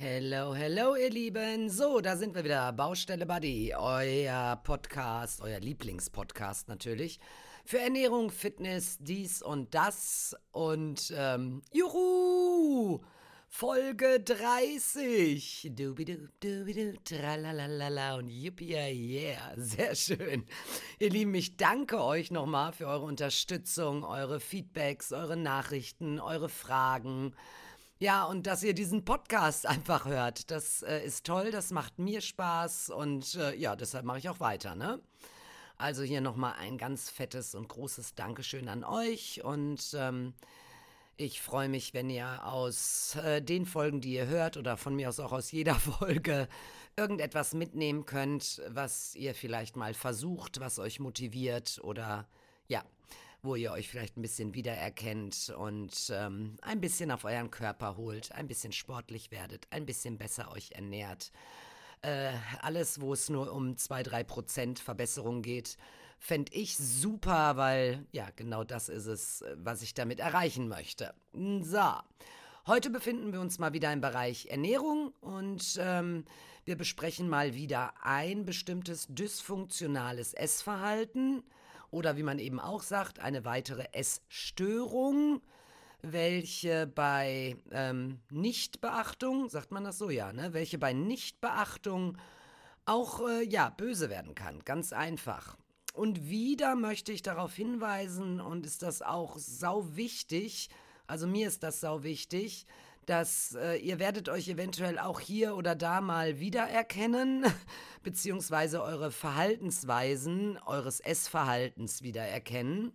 Hello, hello, ihr Lieben. So, da sind wir wieder. Baustelle Buddy, euer Podcast, euer Lieblingspodcast natürlich. Für Ernährung, Fitness, dies und das. Und, ähm, juhu! Folge 30. Dubidu, dubidu, tralalala und yippie, yeah. Sehr schön. Ihr Lieben, ich danke euch nochmal für eure Unterstützung, eure Feedbacks, eure Nachrichten, eure Fragen. Ja, und dass ihr diesen Podcast einfach hört. Das äh, ist toll, das macht mir Spaß und äh, ja, deshalb mache ich auch weiter, ne? Also hier nochmal ein ganz fettes und großes Dankeschön an euch und ähm, ich freue mich, wenn ihr aus äh, den Folgen, die ihr hört oder von mir aus auch aus jeder Folge irgendetwas mitnehmen könnt, was ihr vielleicht mal versucht, was euch motiviert oder ja, wo ihr euch vielleicht ein bisschen wiedererkennt und ähm, ein bisschen auf euren Körper holt, ein bisschen sportlich werdet, ein bisschen besser euch ernährt. Äh, alles, wo es nur um 2-3% Verbesserung geht, fände ich super, weil ja, genau das ist es, was ich damit erreichen möchte. So. Heute befinden wir uns mal wieder im Bereich Ernährung und ähm, wir besprechen mal wieder ein bestimmtes dysfunktionales Essverhalten oder wie man eben auch sagt, eine weitere Essstörung, welche bei ähm, Nichtbeachtung, sagt man das so, ja, ne? Welche bei Nichtbeachtung auch, äh, ja, böse werden kann. Ganz einfach. Und wieder möchte ich darauf hinweisen, und ist das auch sau wichtig, also mir ist das sau wichtig, dass äh, ihr werdet euch eventuell auch hier oder da mal wiedererkennen, beziehungsweise eure Verhaltensweisen eures Essverhaltens wiedererkennen.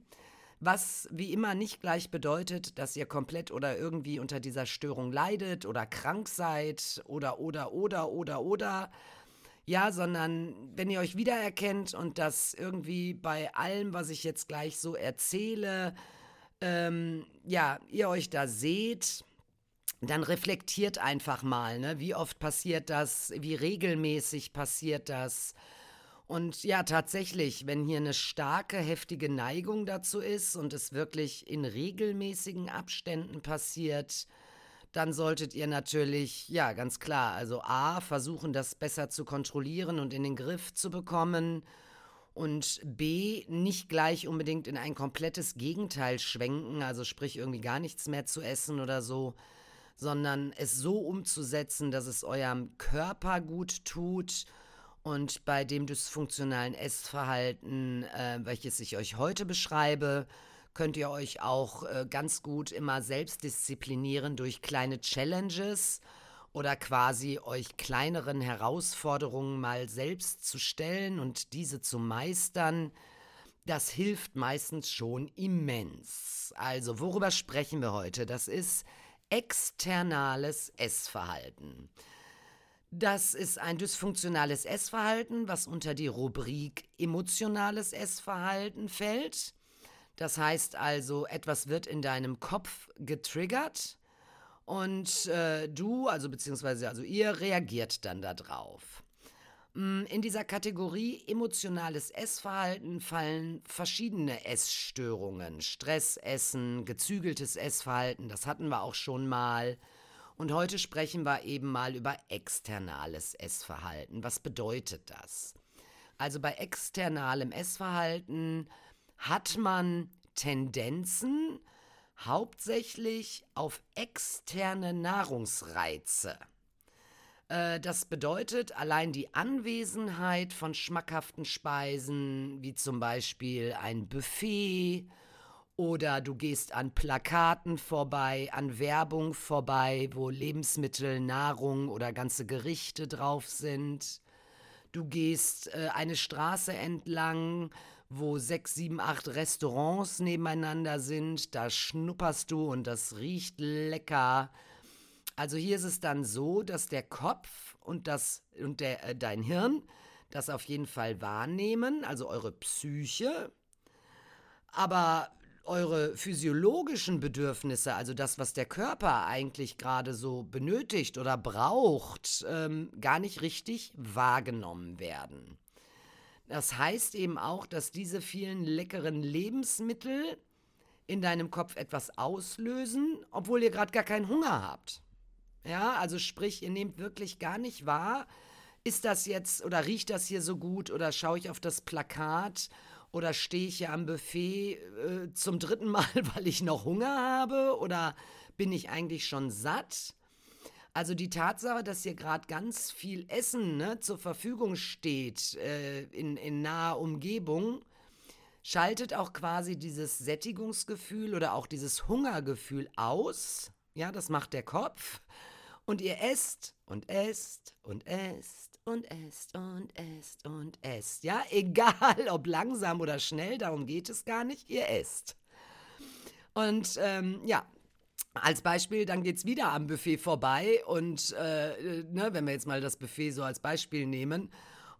Was wie immer nicht gleich bedeutet, dass ihr komplett oder irgendwie unter dieser Störung leidet oder krank seid oder oder oder oder oder. Ja, sondern wenn ihr euch wiedererkennt und das irgendwie bei allem, was ich jetzt gleich so erzähle, ähm, ja, ihr euch da seht, dann reflektiert einfach mal, ne? wie oft passiert das, wie regelmäßig passiert das. Und ja, tatsächlich, wenn hier eine starke, heftige Neigung dazu ist und es wirklich in regelmäßigen Abständen passiert, dann solltet ihr natürlich, ja, ganz klar, also A, versuchen, das besser zu kontrollieren und in den Griff zu bekommen und B, nicht gleich unbedingt in ein komplettes Gegenteil schwenken, also sprich irgendwie gar nichts mehr zu essen oder so, sondern es so umzusetzen, dass es eurem Körper gut tut und bei dem dysfunktionalen Essverhalten, äh, welches ich euch heute beschreibe, könnt ihr euch auch äh, ganz gut immer selbst disziplinieren durch kleine Challenges oder quasi euch kleineren Herausforderungen mal selbst zu stellen und diese zu meistern. Das hilft meistens schon immens. Also, worüber sprechen wir heute? Das ist externales Essverhalten. Das ist ein dysfunktionales Essverhalten, was unter die Rubrik emotionales Essverhalten fällt. Das heißt also, etwas wird in deinem Kopf getriggert und äh, du, also beziehungsweise also ihr, reagiert dann darauf. Mm, in dieser Kategorie emotionales Essverhalten fallen verschiedene Essstörungen. Stressessen, gezügeltes Essverhalten, das hatten wir auch schon mal. Und heute sprechen wir eben mal über externales Essverhalten. Was bedeutet das? Also bei externalem Essverhalten hat man Tendenzen hauptsächlich auf externe Nahrungsreize. Äh, das bedeutet, allein die Anwesenheit von schmackhaften Speisen, wie zum Beispiel ein Buffet, oder du gehst an Plakaten vorbei, an Werbung vorbei, wo Lebensmittel, Nahrung oder ganze Gerichte drauf sind. Du gehst äh, eine Straße entlang, wo sechs, sieben, acht Restaurants nebeneinander sind. Da schnupperst du und das riecht lecker. Also hier ist es dann so, dass der Kopf und, das, und der, äh, dein Hirn das auf jeden Fall wahrnehmen, also eure Psyche. Aber eure physiologischen Bedürfnisse, also das, was der Körper eigentlich gerade so benötigt oder braucht, ähm, gar nicht richtig wahrgenommen werden. Das heißt eben auch, dass diese vielen leckeren Lebensmittel in deinem Kopf etwas auslösen, obwohl ihr gerade gar keinen Hunger habt. Ja, also sprich, ihr nehmt wirklich gar nicht wahr, ist das jetzt oder riecht das hier so gut oder schaue ich auf das Plakat oder stehe ich hier am Buffet äh, zum dritten Mal, weil ich noch Hunger habe oder bin ich eigentlich schon satt? Also die Tatsache, dass hier gerade ganz viel Essen ne, zur Verfügung steht äh, in, in naher Umgebung, schaltet auch quasi dieses Sättigungsgefühl oder auch dieses Hungergefühl aus. Ja, das macht der Kopf. Und ihr esst und esst und esst und esst und esst und esst. Ja, egal ob langsam oder schnell, darum geht es gar nicht. Ihr esst. Und ähm, ja, als Beispiel, dann geht es wieder am Buffet vorbei und äh, ne, wenn wir jetzt mal das Buffet so als Beispiel nehmen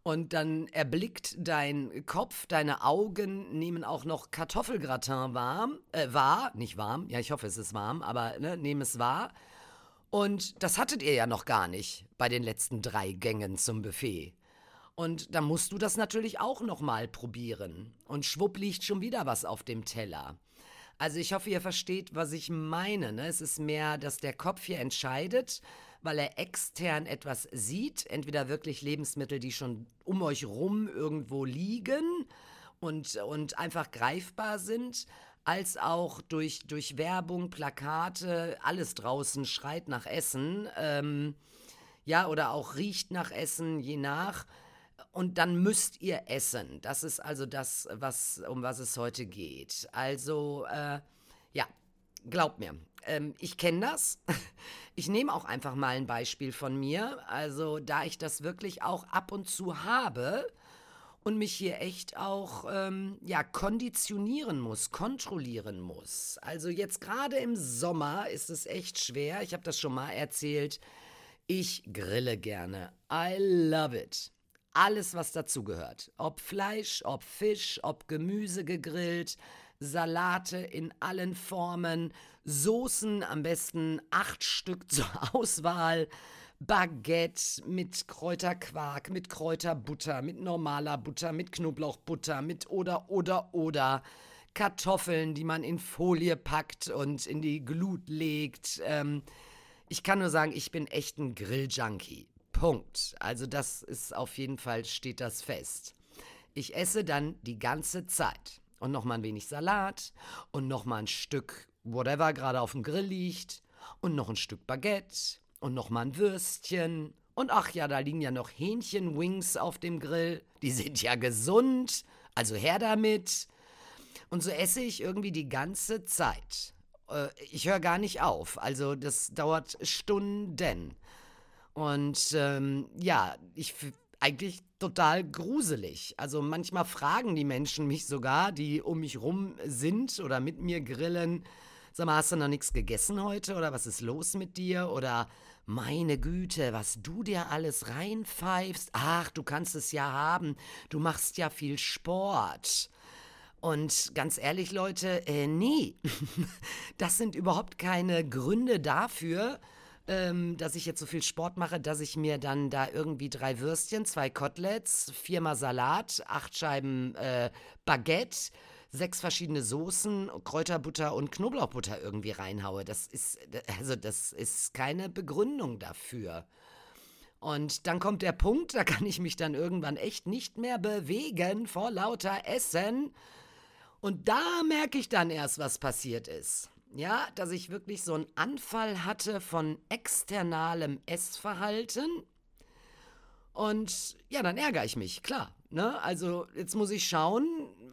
und dann erblickt dein Kopf, deine Augen nehmen auch noch Kartoffelgratin warm, äh, wahr, nicht warm, ja ich hoffe es ist warm, aber ne, nehmen es wahr und das hattet ihr ja noch gar nicht bei den letzten drei Gängen zum Buffet. Und da musst du das natürlich auch noch mal probieren. Und schwupp liegt schon wieder was auf dem Teller. Also ich hoffe, ihr versteht, was ich meine. Ne? Es ist mehr, dass der Kopf hier entscheidet, weil er extern etwas sieht. Entweder wirklich Lebensmittel, die schon um euch rum irgendwo liegen und, und einfach greifbar sind als auch durch, durch Werbung, Plakate, alles draußen schreit nach Essen. Ähm, ja, oder auch riecht nach Essen, je nach. Und dann müsst ihr essen. Das ist also das, was, um was es heute geht. Also, äh, ja, glaubt mir, ähm, ich kenne das. Ich nehme auch einfach mal ein Beispiel von mir. Also, da ich das wirklich auch ab und zu habe, und mich hier echt auch ähm, ja konditionieren muss, kontrollieren muss. Also jetzt gerade im Sommer ist es echt schwer. Ich habe das schon mal erzählt. Ich grille gerne. I love it. Alles, was dazugehört. Ob Fleisch, ob Fisch, ob Gemüse gegrillt, Salate in allen Formen, Soßen, am besten acht Stück zur Auswahl. Baguette mit Kräuterquark, mit Kräuterbutter, mit normaler Butter, mit Knoblauchbutter, mit oder oder oder Kartoffeln, die man in Folie packt und in die Glut legt. Ähm, ich kann nur sagen, ich bin echt ein Grilljunkie. Punkt. Also das ist auf jeden Fall, steht das fest. Ich esse dann die ganze Zeit. Und nochmal ein wenig Salat und nochmal ein Stück whatever gerade auf dem Grill liegt und noch ein Stück Baguette und nochmal ein Würstchen. Und ach ja, da liegen ja noch Hähnchenwings auf dem Grill. Die sind ja gesund. Also her damit. Und so esse ich irgendwie die ganze Zeit. Äh, ich höre gar nicht auf. Also das dauert Stunden. Und ähm, ja, ich eigentlich total gruselig. Also manchmal fragen die Menschen mich sogar, die um mich rum sind oder mit mir grillen, sag mal, hast du noch nichts gegessen heute oder was ist los mit dir oder meine Güte, was du dir alles reinpfeifst. Ach, du kannst es ja haben. Du machst ja viel Sport. Und ganz ehrlich, Leute, äh, nee. das sind überhaupt keine Gründe dafür, ähm, dass ich jetzt so viel Sport mache, dass ich mir dann da irgendwie drei Würstchen, zwei Koteletts, viermal Salat, acht Scheiben äh, Baguette, sechs verschiedene Soßen, Kräuterbutter und Knoblauchbutter irgendwie reinhaue. Das ist, also das ist keine Begründung dafür. Und dann kommt der Punkt, da kann ich mich dann irgendwann echt nicht mehr bewegen vor lauter Essen. Und da merke ich dann erst, was passiert ist. Ja, dass ich wirklich so einen Anfall hatte von externalem Essverhalten. Und ja, dann ärgere ich mich, klar. Ne? Also jetzt muss ich schauen,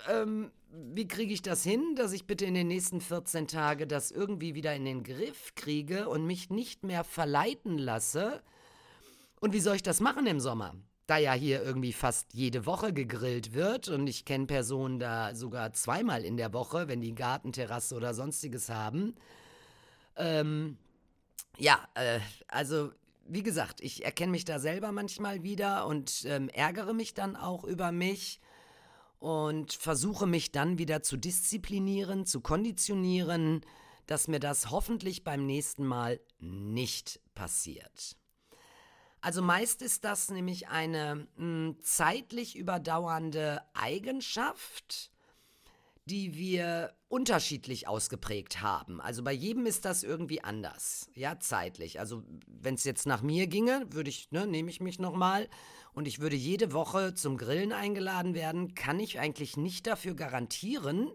ähm, wie kriege ich das hin, dass ich bitte in den nächsten 14 Tagen das irgendwie wieder in den Griff kriege und mich nicht mehr verleiten lasse? Und wie soll ich das machen im Sommer? Da ja hier irgendwie fast jede Woche gegrillt wird und ich kenne Personen da sogar zweimal in der Woche, wenn die Gartenterrasse oder sonstiges haben. Ähm, ja, äh, also wie gesagt, ich erkenne mich da selber manchmal wieder und ähm, ärgere mich dann auch über mich und versuche mich dann wieder zu disziplinieren, zu konditionieren, dass mir das hoffentlich beim nächsten Mal nicht passiert. Also meist ist das nämlich eine mh, hm, zeitlich überdauernde Eigenschaft, die wir unterschiedlich ausgeprägt haben. Also bei jedem ist das irgendwie anders, ja, zeitlich. Also wenn es jetzt nach mir ginge, würde ich, ne, nehme ich mich nochmal und ich würde jede Woche zum Grillen eingeladen werden, kann ich eigentlich nicht dafür garantieren,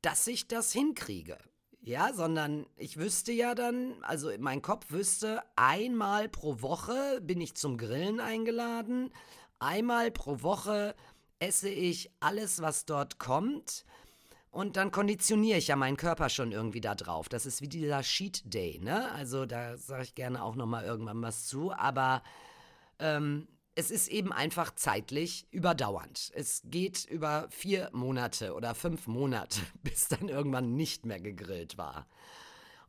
dass ich das hinkriege. Ja, sondern ich wüsste ja dann, also mein Kopf wüsste, einmal pro Woche bin ich zum Grillen eingeladen, einmal pro Woche esse ich alles, was dort kommt. Und dann konditioniere ich ja meinen Körper schon irgendwie da drauf. Das ist wie dieser Sheet Day, ne? Also da sage ich gerne auch nochmal irgendwann was zu. Aber ähm, es ist eben einfach zeitlich überdauernd. Es geht über vier Monate oder fünf Monate, bis dann irgendwann nicht mehr gegrillt war.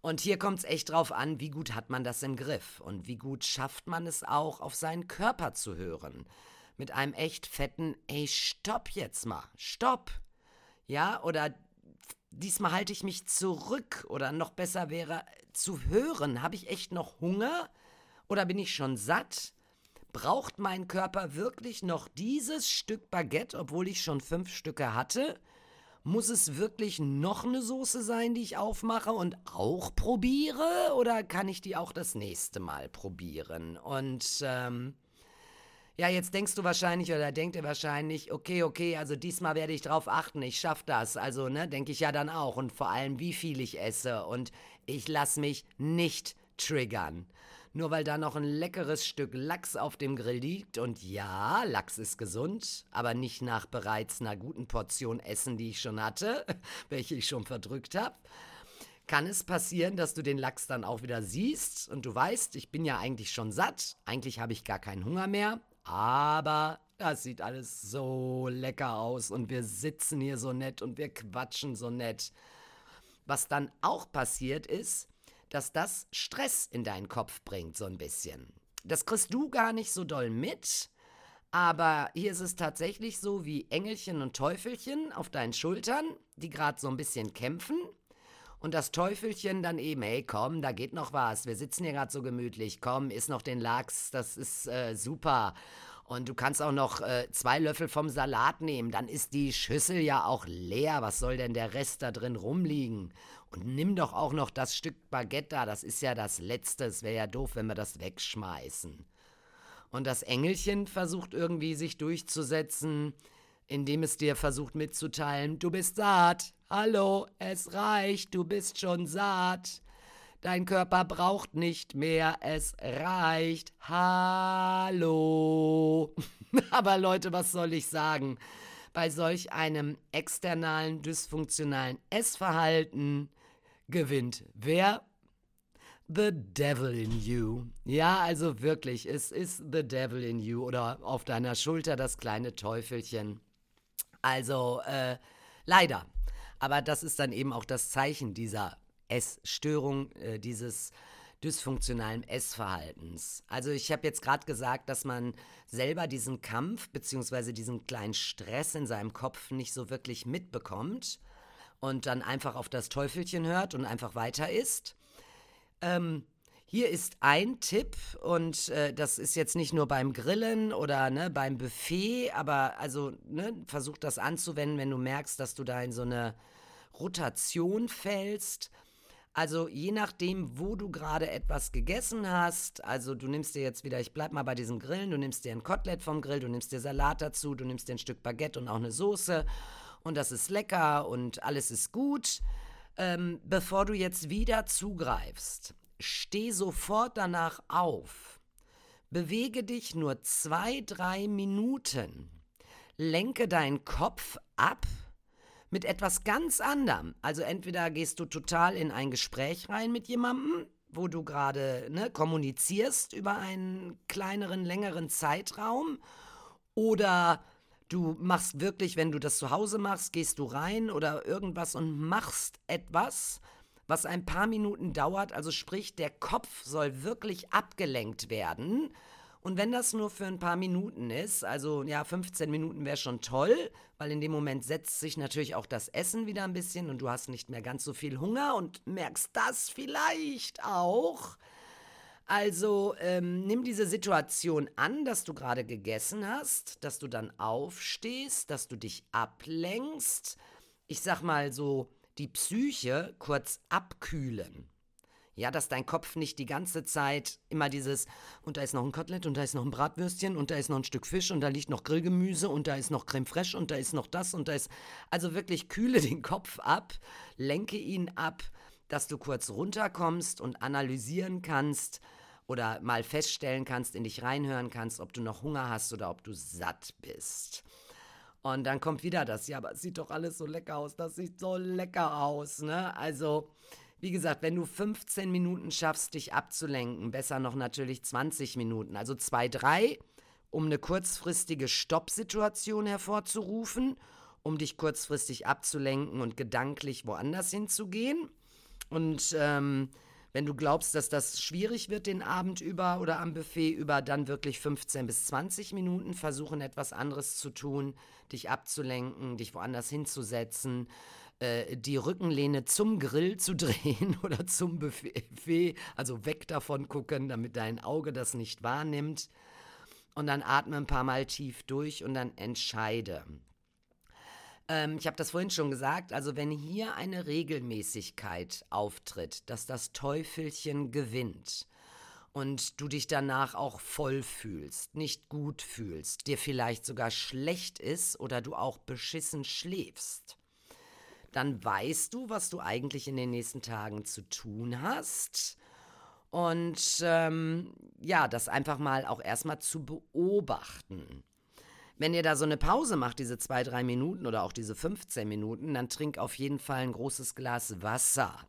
Und hier kommt es echt drauf an, wie gut hat man das im Griff und wie gut schafft man es auch, auf seinen Körper zu hören mit einem echt fetten, ey, stopp jetzt mal, stopp. Ja, oder diesmal halte ich mich zurück oder noch besser wäre zu hören, habe ich echt noch Hunger oder bin ich schon satt? Braucht mein Körper wirklich noch dieses Stück Baguette, obwohl ich schon fünf Stücke hatte? Muss es wirklich noch eine Soße sein, die ich aufmache und auch probiere? Oder kann ich die auch das nächste Mal probieren? Und ähm, ja, jetzt denkst du wahrscheinlich oder denkt ihr wahrscheinlich, okay, okay, also diesmal werde ich drauf achten, ich schaffe das. Also, ne, denke ich ja dann auch. Und vor allem, wie viel ich esse. Und ich lasse mich nicht triggern. Nur weil da noch ein leckeres Stück Lachs auf dem Grill liegt. Und ja, Lachs ist gesund, aber nicht nach bereits einer guten Portion Essen, die ich schon hatte, welche ich schon verdrückt habe kann es passieren, dass du den Lachs dann auch wieder siehst und du weißt, ich bin ja eigentlich schon satt, eigentlich habe ich gar keinen Hunger mehr, aber das sieht alles so lecker aus und wir sitzen hier so nett und wir quatschen so nett. Was dann auch passiert ist, dass das Stress in deinen Kopf bringt, so ein bisschen. Das kriegst du gar nicht so doll mit, aber hier ist es tatsächlich so wie Engelchen und Teufelchen auf deinen Schultern, die gerade so ein bisschen kämpfen. Und das Teufelchen dann eben, hey, komm, da geht noch was. Wir sitzen hier gerade so gemütlich. Komm, isst noch den Lachs, das ist äh, super. Und du kannst auch noch äh, zwei Löffel vom Salat nehmen. Dann ist die Schüssel ja auch leer. Was soll denn der Rest da drin rumliegen? Und nimm doch auch noch das Stück Baguette da. Das ist ja das Letzte. Es wäre ja doof, wenn wir das wegschmeißen. Und das Engelchen versucht irgendwie sich durchzusetzen, indem es dir versucht mitzuteilen, du bist satt. Hallo, es reicht, du bist schon satt. Dein Körper braucht nicht mehr, es reicht. Hallo. Aber Leute, was soll ich sagen? Bei solch einem externalen, dysfunktionalen Essverhalten gewinnt wer? The Devil in You. Ja, also wirklich, es ist The Devil in You oder auf deiner Schulter das kleine Teufelchen. Also, äh, leider. Aber das ist dann eben auch das Zeichen dieser Essstörung, äh, dieses dysfunktionalen Essverhaltens. Also ich habe jetzt gerade gesagt, dass man selber diesen Kampf bzw. diesen kleinen Stress in seinem Kopf nicht so wirklich mitbekommt und dann einfach auf das Teufelchen hört und einfach weiter isst. Ähm, hier ist ein Tipp und äh, das ist jetzt nicht nur beim Grillen oder ne, beim Buffet, aber also ne, versuch das anzuwenden, wenn du merkst, dass du da in so eine Rotation fällst. Also je nachdem, wo du gerade etwas gegessen hast, also du nimmst dir jetzt wieder, ich bleib mal bei diesem Grillen, du nimmst dir ein Kotelett vom Grill, du nimmst dir Salat dazu, du nimmst dir ein Stück Baguette und auch eine Soße und das ist lecker und alles ist gut. Ähm, bevor du jetzt wieder zugreifst, Steh sofort danach auf. Bewege dich nur zwei, drei Minuten. Lenke deinen Kopf ab mit etwas ganz anderem. Also entweder gehst du total in ein Gespräch rein mit jemandem, wo du gerade ne, kommunizierst über einen kleineren, längeren Zeitraum, oder du machst wirklich, wenn du das zu Hause machst, gehst du rein oder irgendwas und machst etwas, was ein paar Minuten dauert. Also sprich, der Kopf soll wirklich abgelenkt werden. Und wenn das nur für ein paar Minuten ist, also ja, 15 Minuten wäre schon toll, weil in dem Moment setzt sich natürlich auch das Essen wieder ein bisschen und du hast nicht mehr ganz so viel Hunger und merkst das vielleicht auch. Also ähm, nimm diese Situation an, dass du gerade gegessen hast, dass du dann aufstehst, dass du dich ablenkst ich sag mal so, die Psyche kurz abkühlen. Ja, dass dein Kopf nicht die ganze Zeit immer dieses, und da ist noch ein Kotelett und da ist noch ein Bratwürstchen und da ist noch ein Stück Fisch und da liegt noch Grillgemüse und da ist noch Creme fraiche und da ist noch das und da ist. Also wirklich kühle den Kopf ab, lenke ihn ab, dass du kurz runterkommst und analysieren kannst oder mal feststellen kannst, in dich reinhören kannst, ob du noch Hunger hast oder ob du satt bist. Und dann kommt wieder das, ja, aber es sieht doch alles so lecker aus, das sieht so lecker aus, ne? Also, wie gesagt, wenn du 15 Minuten schaffst, dich abzulenken, besser noch natürlich 20 Minuten, also zwei, drei, um eine kurzfristige Stoppsituation hervorzurufen, um dich kurzfristig abzulenken und gedanklich woanders hinzugehen. Und ähm, wenn du glaubst, dass das schwierig wird den Abend über oder am Buffet über, dann wirklich 15 bis 20 Minuten versuchen, etwas anderes zu tun, dich abzulenken, dich woanders hinzusetzen, äh, die Rückenlehne zum Grill zu drehen oder zum Buffet, also weg davon gucken, damit dein Auge das nicht wahrnimmt. Und dann atme ein paar Mal tief durch und dann entscheide. Ähm, ich habe das vorhin schon gesagt, also wenn hier eine Regelmäßigkeit auftritt, dass das Teufelchen gewinnt und du dich danach auch voll fühlst, nicht gut fühlst, dir vielleicht sogar schlecht ist oder du auch beschissen schläfst, dann weißt du, was du eigentlich in den nächsten Tagen zu tun hast. Und ähm, ja, das einfach mal auch erstmal zu beobachten. Wenn ihr da so eine Pause macht, diese zwei, drei Minuten oder auch diese 15 Minuten, dann trink auf jeden Fall ein großes Glas Wasser.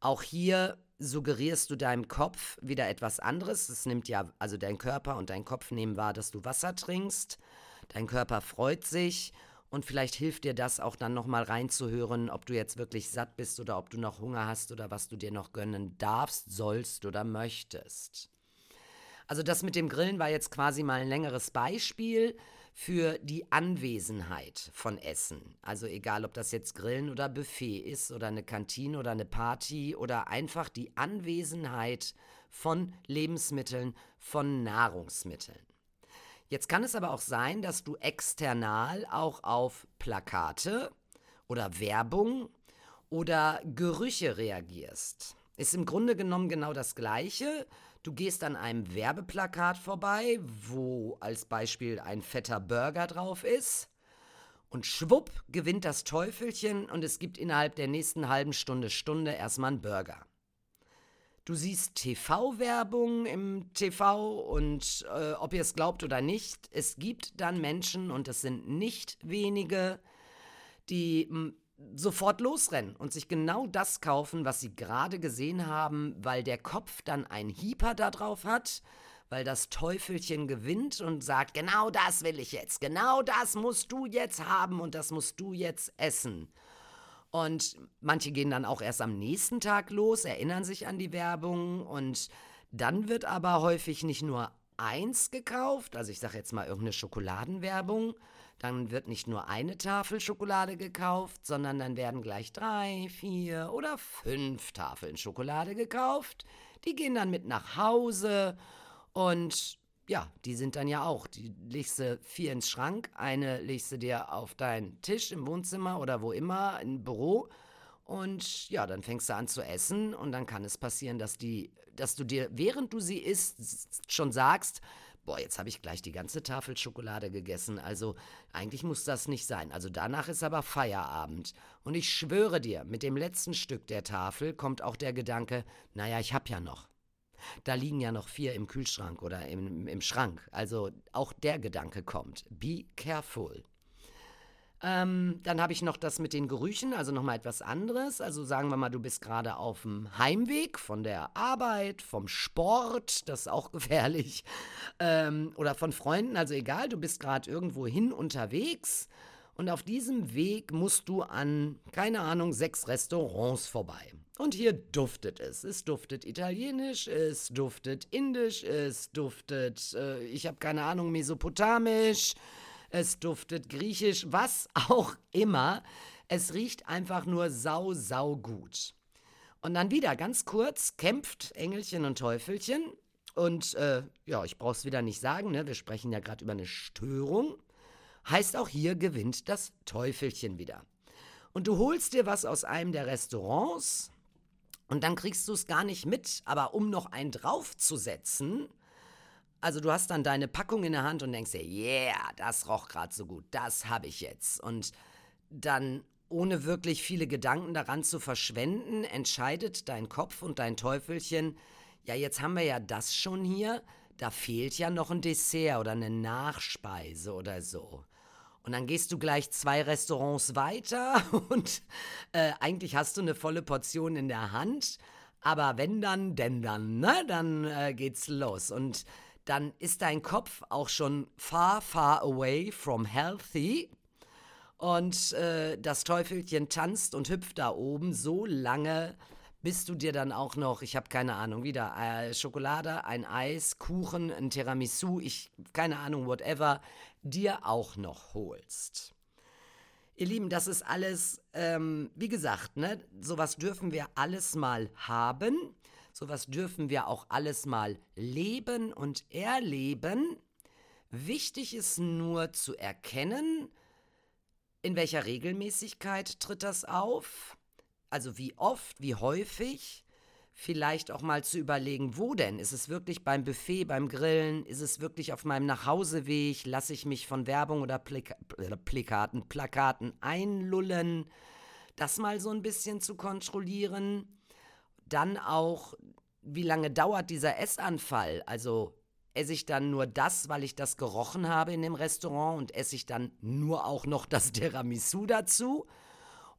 Auch hier suggerierst du deinem Kopf wieder etwas anderes. Es nimmt ja, also dein Körper und dein Kopf nehmen wahr, dass du Wasser trinkst. Dein Körper freut sich und vielleicht hilft dir das auch dann nochmal reinzuhören, ob du jetzt wirklich satt bist oder ob du noch Hunger hast oder was du dir noch gönnen darfst, sollst oder möchtest. Also das mit dem Grillen war jetzt quasi mal ein längeres Beispiel für die Anwesenheit von Essen. Also egal, ob das jetzt Grillen oder Buffet ist oder eine Kantine oder eine Party oder einfach die Anwesenheit von Lebensmitteln, von Nahrungsmitteln. Jetzt kann es aber auch sein, dass du external auch auf Plakate oder Werbung oder Gerüche reagierst. Ist im Grunde genommen genau das Gleiche. Du gehst an einem Werbeplakat vorbei, wo als Beispiel ein fetter Burger drauf ist. Und schwupp gewinnt das Teufelchen und es gibt innerhalb der nächsten halben Stunde, Stunde erstmal einen Burger. Du siehst TV-Werbung im TV und äh, ob ihr es glaubt oder nicht, es gibt dann Menschen und es sind nicht wenige, die sofort losrennen und sich genau das kaufen, was sie gerade gesehen haben, weil der Kopf dann ein Hieper da drauf hat, weil das Teufelchen gewinnt und sagt, genau das will ich jetzt, genau das musst du jetzt haben und das musst du jetzt essen. Und manche gehen dann auch erst am nächsten Tag los, erinnern sich an die Werbung und dann wird aber häufig nicht nur eins gekauft, also ich sage jetzt mal irgendeine Schokoladenwerbung, dann wird nicht nur eine Tafel Schokolade gekauft, sondern dann werden gleich drei, vier oder fünf Tafeln Schokolade gekauft. Die gehen dann mit nach Hause und ja, die sind dann ja auch. Die legst du vier ins Schrank, eine legst du dir auf deinen Tisch im Wohnzimmer oder wo immer, im Büro. Und ja, dann fängst du an zu essen und dann kann es passieren, dass die, dass du dir, während du sie isst, schon sagst, boah, jetzt habe ich gleich die ganze Tafel Schokolade gegessen. Also eigentlich muss das nicht sein. Also danach ist aber Feierabend. Und ich schwöre dir, mit dem letzten Stück der Tafel kommt auch der Gedanke, naja, ich habe ja noch. Da liegen ja noch vier im Kühlschrank oder im, im Schrank. Also auch der Gedanke kommt. Be careful. Ähm, dann habe ich noch das mit den Gerüchen, also nochmal etwas anderes. Also sagen wir mal, du bist gerade auf dem Heimweg von der Arbeit, vom Sport, das ist auch gefährlich, ähm, oder von Freunden, also egal, du bist gerade irgendwo hin unterwegs und auf diesem Weg musst du an, keine Ahnung, sechs Restaurants vorbei. Und hier duftet es. Es duftet italienisch, es duftet indisch, es duftet, äh, ich habe keine Ahnung, mesopotamisch es duftet griechisch, was auch immer. Es riecht einfach nur sau, sau gut. Und dann wieder ganz kurz kämpft Engelchen und Teufelchen. Und äh, ja, ich brauch's wieder nicht sagen, ne? wir sprechen ja gerade über eine Störung. Heißt auch hier gewinnt das Teufelchen wieder. Und du holst dir was aus einem der Restaurants und dann kriegst du es gar nicht mit. Aber um noch einen draufzusetzen, also du hast dann deine Packung in der Hand und denkst dir, yeah, das roch gerade so gut, das habe ich jetzt. Und dann ohne wirklich viele Gedanken daran zu verschwenden, entscheidet dein Kopf und dein Teufelchen, ja, jetzt haben wir ja das schon hier, da fehlt ja noch ein Dessert oder eine Nachspeise oder so. Und dann gehst du gleich zwei Restaurants weiter und äh, eigentlich hast du eine volle Portion in der Hand. Aber wenn dann, denn dann, ne, dann äh, geht's los. Und dann ist dein Kopf auch schon far, far away from healthy. Und äh, das Teufelchen tanzt und hüpft da oben so lange, bis du dir dann auch noch, ich habe keine Ahnung, wieder äh, Schokolade, ein Eis, Kuchen, ein Tiramisu, ich keine Ahnung, whatever, dir auch noch holst. Ihr Lieben, das ist alles, ähm, wie gesagt, ne, sowas dürfen wir alles mal haben. Sowas dürfen wir auch alles mal leben und erleben. Wichtig ist nur zu erkennen, in welcher Regelmäßigkeit tritt das auf, also wie oft, wie häufig, vielleicht auch mal zu überlegen, wo denn? Ist es wirklich beim Buffet, beim Grillen? Ist es wirklich auf meinem Nachhauseweg? Lasse ich mich von Werbung oder Plika Plakaten, Plakaten einlullen? Das mal so ein bisschen zu kontrollieren. Dann auch, wie lange dauert dieser Essanfall? Also esse ich dann nur das, weil ich das gerochen habe in dem Restaurant und esse ich dann nur auch noch das Tiramisu dazu?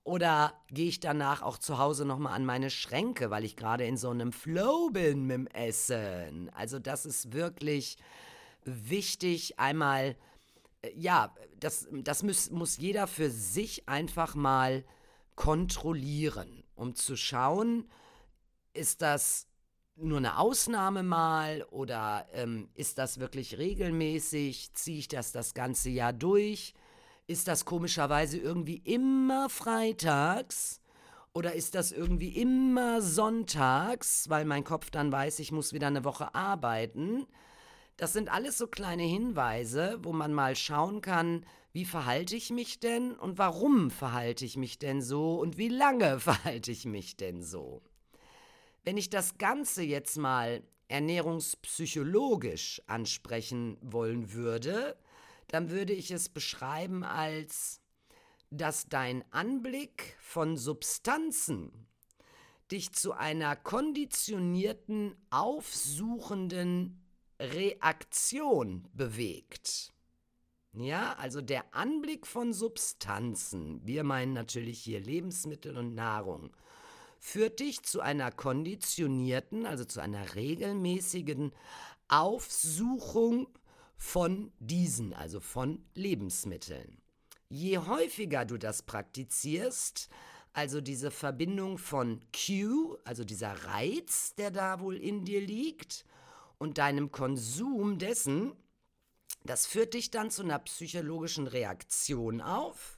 Oder gehe ich danach auch zu Hause nochmal an meine Schränke, weil ich gerade in so einem Flow bin mit dem Essen? Also das ist wirklich wichtig, einmal, äh, ja, das, das muss, muss jeder für sich einfach mal kontrollieren, um zu schauen, ist das nur eine Ausnahme mal oder ähm, ist das wirklich regelmäßig? Ziehe ich das das ganze Jahr durch? Ist das komischerweise irgendwie immer freitags? Oder ist das irgendwie immer sonntags, weil mein Kopf dann weiß, ich muss wieder eine Woche arbeiten? Das sind alles so kleine Hinweise, wo man mal schauen kann, wie verhalte ich mich denn und warum verhalte ich mich denn so und wie lange verhalte ich mich denn so. Wenn ich das Ganze jetzt mal ernährungspsychologisch ansprechen wollen würde, dann würde ich es beschreiben als, dass dein Anblick von Substanzen dich zu einer konditionierten, aufsuchenden Reaktion bewegt. Ja, also der Anblick von Substanzen, wir meinen natürlich hier Lebensmittel und Nahrung, führt dich zu einer konditionierten, also zu einer regelmäßigen Aufsuchung von diesen, also von Lebensmitteln. Je häufiger du das praktizierst, also diese Verbindung von Q, also dieser Reiz, der da wohl in dir liegt, und deinem Konsum dessen, das führt dich dann zu einer psychologischen Reaktion auf,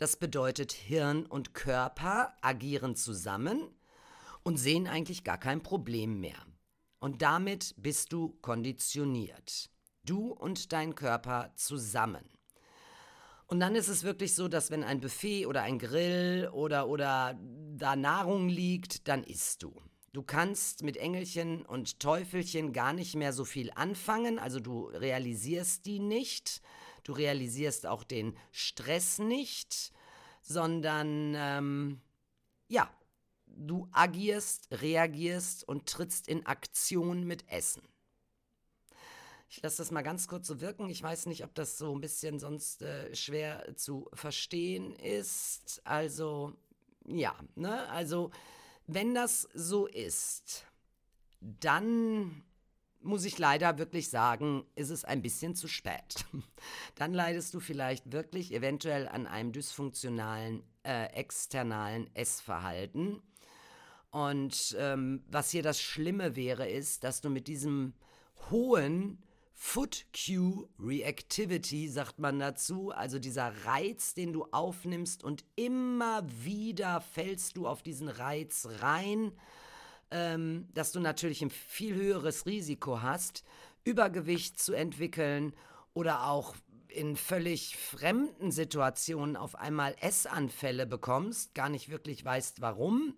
das bedeutet, Hirn und Körper agieren zusammen und sehen eigentlich gar kein Problem mehr. Und damit bist du konditioniert. Du und dein Körper zusammen. Und dann ist es wirklich so, dass wenn ein Buffet oder ein Grill oder, oder da Nahrung liegt, dann isst du. Du kannst mit Engelchen und Teufelchen gar nicht mehr so viel anfangen, also du realisierst die nicht. Du realisierst auch den Stress nicht, sondern ähm, ja, du agierst, reagierst und trittst in Aktion mit Essen. Ich lasse das mal ganz kurz so wirken. Ich weiß nicht, ob das so ein bisschen sonst äh, schwer zu verstehen ist. Also, ja, ne? Also, wenn das so ist, dann muss ich leider wirklich sagen, ist es ein bisschen zu spät. Dann leidest du vielleicht wirklich eventuell an einem dysfunktionalen äh, externalen Essverhalten. Und ähm, was hier das Schlimme wäre, ist, dass du mit diesem hohen Foot Cue Reactivity, sagt man dazu, also dieser Reiz, den du aufnimmst und immer wieder fällst du auf diesen Reiz rein ähm, dass du natürlich ein viel höheres Risiko hast, Übergewicht zu entwickeln oder auch in völlig fremden Situationen auf einmal Essanfälle bekommst, gar nicht wirklich weißt warum.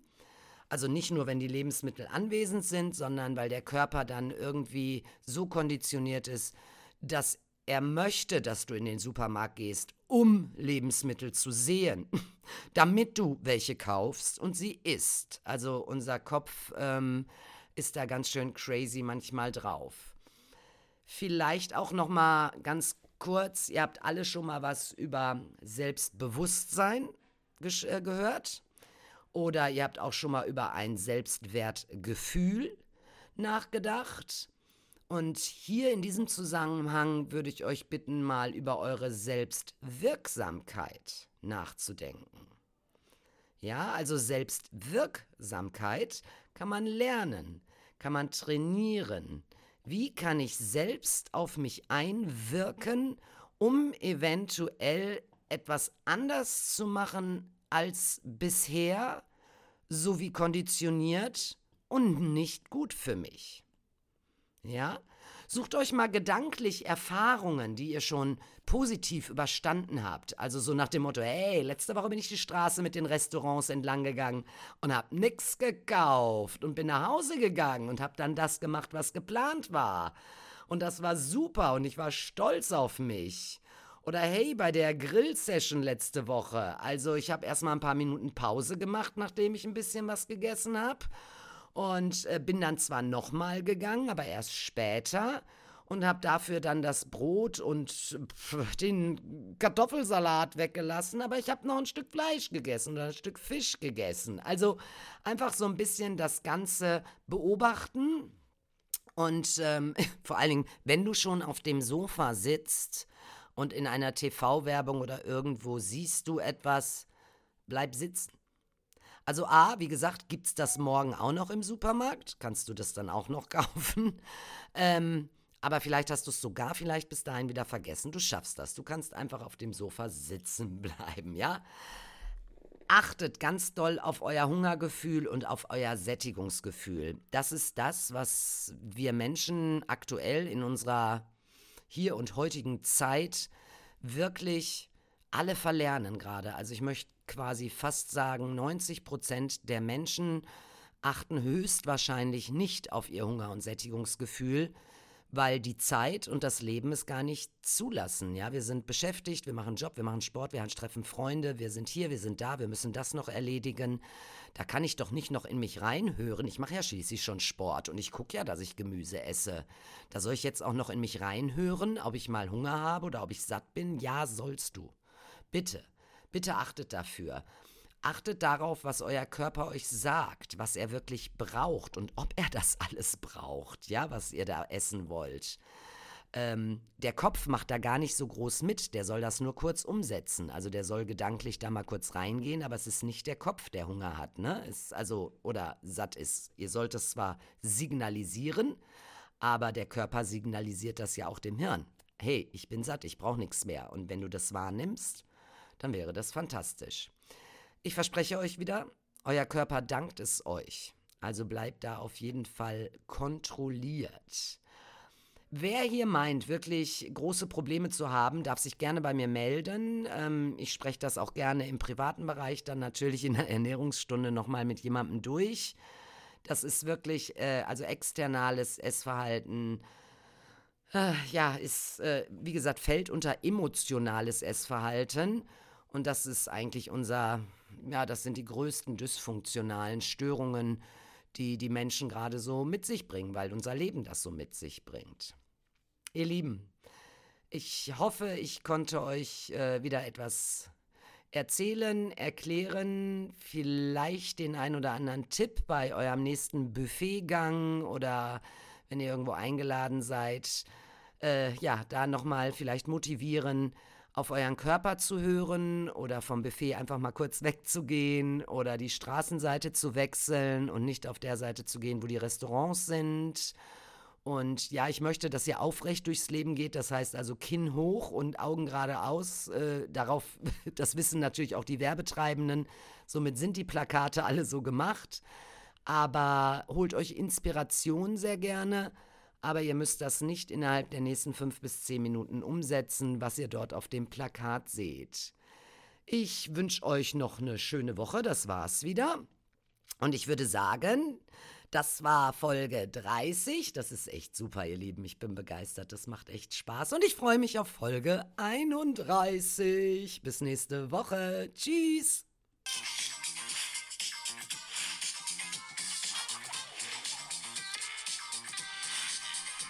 Also nicht nur, wenn die Lebensmittel anwesend sind, sondern weil der Körper dann irgendwie so konditioniert ist, dass er möchte, dass du in den Supermarkt gehst, um Lebensmittel zu sehen, damit du welche kaufst und sie isst. Also unser Kopf ähm, ist da ganz schön crazy manchmal drauf. Vielleicht auch noch mal ganz kurz, ihr habt alle schon mal was über Selbstbewusstsein äh, gehört oder ihr habt auch schon mal über ein Selbstwertgefühl nachgedacht. Und hier in diesem Zusammenhang würde ich euch bitten, mal über eure Selbstwirksamkeit nachzudenken. Ja, also Selbstwirksamkeit kann man lernen, kann man trainieren. Wie kann ich selbst auf mich einwirken, um eventuell etwas anders zu machen als bisher, so wie konditioniert und nicht gut für mich? Ja? Sucht euch mal gedanklich Erfahrungen, die ihr schon positiv überstanden habt. Also so nach dem Motto, hey, letzte Woche bin ich die Straße mit den Restaurants entlang gegangen und hab nix gekauft und bin nach Hause gegangen und hab dann das gemacht, was geplant war. Und das war super und ich war stolz auf mich. Oder hey, bei der Grill-Session letzte Woche. Also ich habe erstmal ein paar Minuten Pause gemacht, nachdem ich ein bisschen was gegessen habe und äh, bin dann zwar nochmal gegangen, aber erst später und habe dafür dann das Brot und den Kartoffelsalat weggelassen, aber ich habe noch ein Stück Fleisch gegessen oder ein Stück Fisch gegessen. Also einfach so ein bisschen das Ganze beobachten und ähm, vor allen Dingen, wenn du schon auf dem Sofa sitzt und in einer TV-Werbung oder irgendwo siehst du etwas, bleib sitzen. Also A, wie gesagt, gibt es das morgen auch noch im Supermarkt. Kannst du das dann auch noch kaufen. Ähm, aber vielleicht hast du es sogar vielleicht bis dahin wieder vergessen. Du schaffst das. Du kannst einfach auf dem Sofa sitzen bleiben, ja? Achtet ganz doll auf euer Hungergefühl und auf euer Sättigungsgefühl. Das ist das, was wir Menschen aktuell in unserer hier und heutigen Zeit wirklich alle verlernen gerade. Also ich möchte quasi fast sagen, 90 Prozent der Menschen achten höchstwahrscheinlich nicht auf ihr Hunger- und Sättigungsgefühl, weil die Zeit und das Leben es gar nicht zulassen. Ja, wir sind beschäftigt, wir machen Job, wir machen Sport, wir treffen Freunde, wir sind hier, wir sind da, wir müssen das noch erledigen. Da kann ich doch nicht noch in mich reinhören. Ich mache ja schließlich schon Sport und ich gucke ja, dass ich Gemüse esse. Da soll ich jetzt auch noch in mich reinhören, ob ich mal Hunger habe oder ob ich satt bin? Ja, sollst du. Bitte. Bitte achtet dafür. Achtet darauf, was euer Körper euch sagt, was er wirklich braucht und ob er das alles braucht, ja, was ihr da essen wollt. Ähm, der Kopf macht da gar nicht so groß mit, der soll das nur kurz umsetzen. Also der soll gedanklich da mal kurz reingehen, aber es ist nicht der Kopf, der Hunger hat, ne? Ist also, oder satt ist. Ihr sollt es zwar signalisieren, aber der Körper signalisiert das ja auch dem Hirn. Hey, ich bin satt, ich brauche nichts mehr. Und wenn du das wahrnimmst, dann wäre das fantastisch. Ich verspreche euch wieder, euer Körper dankt es euch. Also bleibt da auf jeden Fall kontrolliert. Wer hier meint, wirklich große Probleme zu haben, darf sich gerne bei mir melden. Ähm, ich spreche das auch gerne im privaten Bereich, dann natürlich in der Ernährungsstunde nochmal mit jemandem durch. Das ist wirklich, äh, also externales Essverhalten, äh, ja, ist, äh, wie gesagt, fällt unter emotionales Essverhalten. Und das ist eigentlich unser, ja, das sind die größten dysfunktionalen Störungen, die die Menschen gerade so mit sich bringen, weil unser Leben das so mit sich bringt. Ihr Lieben, ich hoffe, ich konnte euch äh, wieder etwas erzählen, erklären, vielleicht den ein oder anderen Tipp bei eurem nächsten Buffetgang oder wenn ihr irgendwo eingeladen seid, äh, ja, da nochmal vielleicht motivieren, auf euren Körper zu hören oder vom Buffet einfach mal kurz wegzugehen oder die Straßenseite zu wechseln und nicht auf der Seite zu gehen, wo die Restaurants sind. Und ja, ich möchte, dass ihr aufrecht durchs Leben geht. Das heißt also Kinn hoch und Augen geradeaus. Äh, darauf, das wissen natürlich auch die Werbetreibenden. Somit sind die Plakate alle so gemacht. Aber holt euch Inspiration sehr gerne aber ihr müsst das nicht innerhalb der nächsten fünf bis zehn Minuten umsetzen, was ihr dort auf dem Plakat seht. Ich wünsche euch noch eine schöne Woche, das war's wieder. Und ich würde sagen, das war Folge 30. Das ist echt super, ihr Lieben. Ich bin begeistert. Das macht echt Spaß. Und ich freue mich auf Folge 31. Bis nächste Woche. Tschüss.